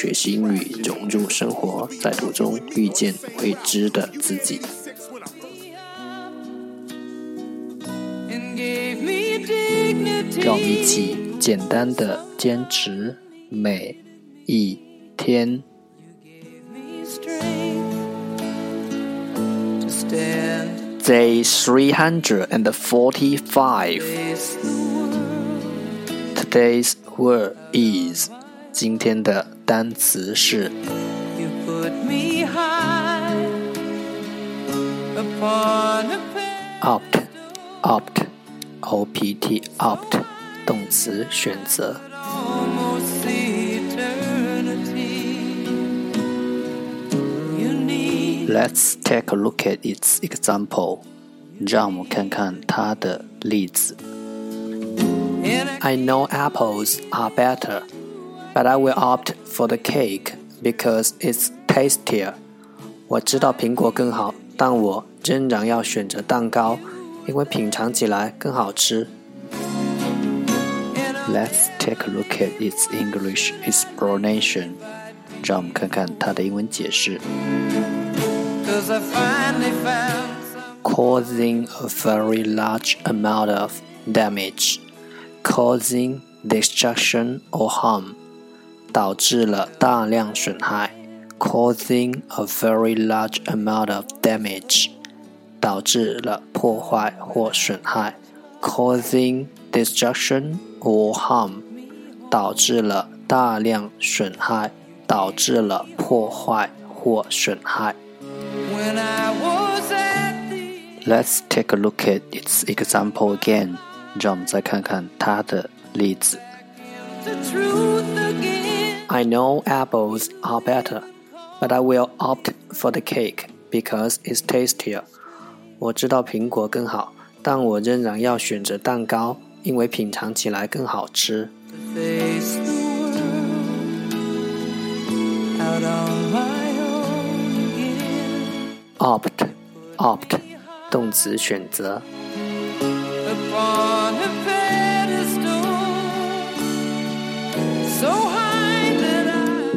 学习英语融入生活，在途中遇见未知的自己。让我们一起简单的坚持每一天。Day three hundred and forty-five Today's word is 今天的单词是 opt opt o p t opt 动词选择。Let's take a look at its example. 让我们看看它的例子。I know apples are better, but I will opt for the cake because it's tastier. 我知道苹果更好，但我仍然要选择蛋糕，因为品尝起来更好吃。Let's take a look at its English explanation. 让我们看看它的英文解释。causing a very large amount of damage, causing destruction or harm， 导致了大量损害，causing a very large amount of damage，导致了破坏或损害，causing destruction or harm，导致了大量损害，导致了破坏或损害。Let's take a look at its example again. 让我们再看看它的例子。 I know apples are better, but I will opt for the cake because it's tastier. 我知道苹果更好，但我仍然要选择蛋糕，因为品尝起来更好吃。opt opt 动词选择。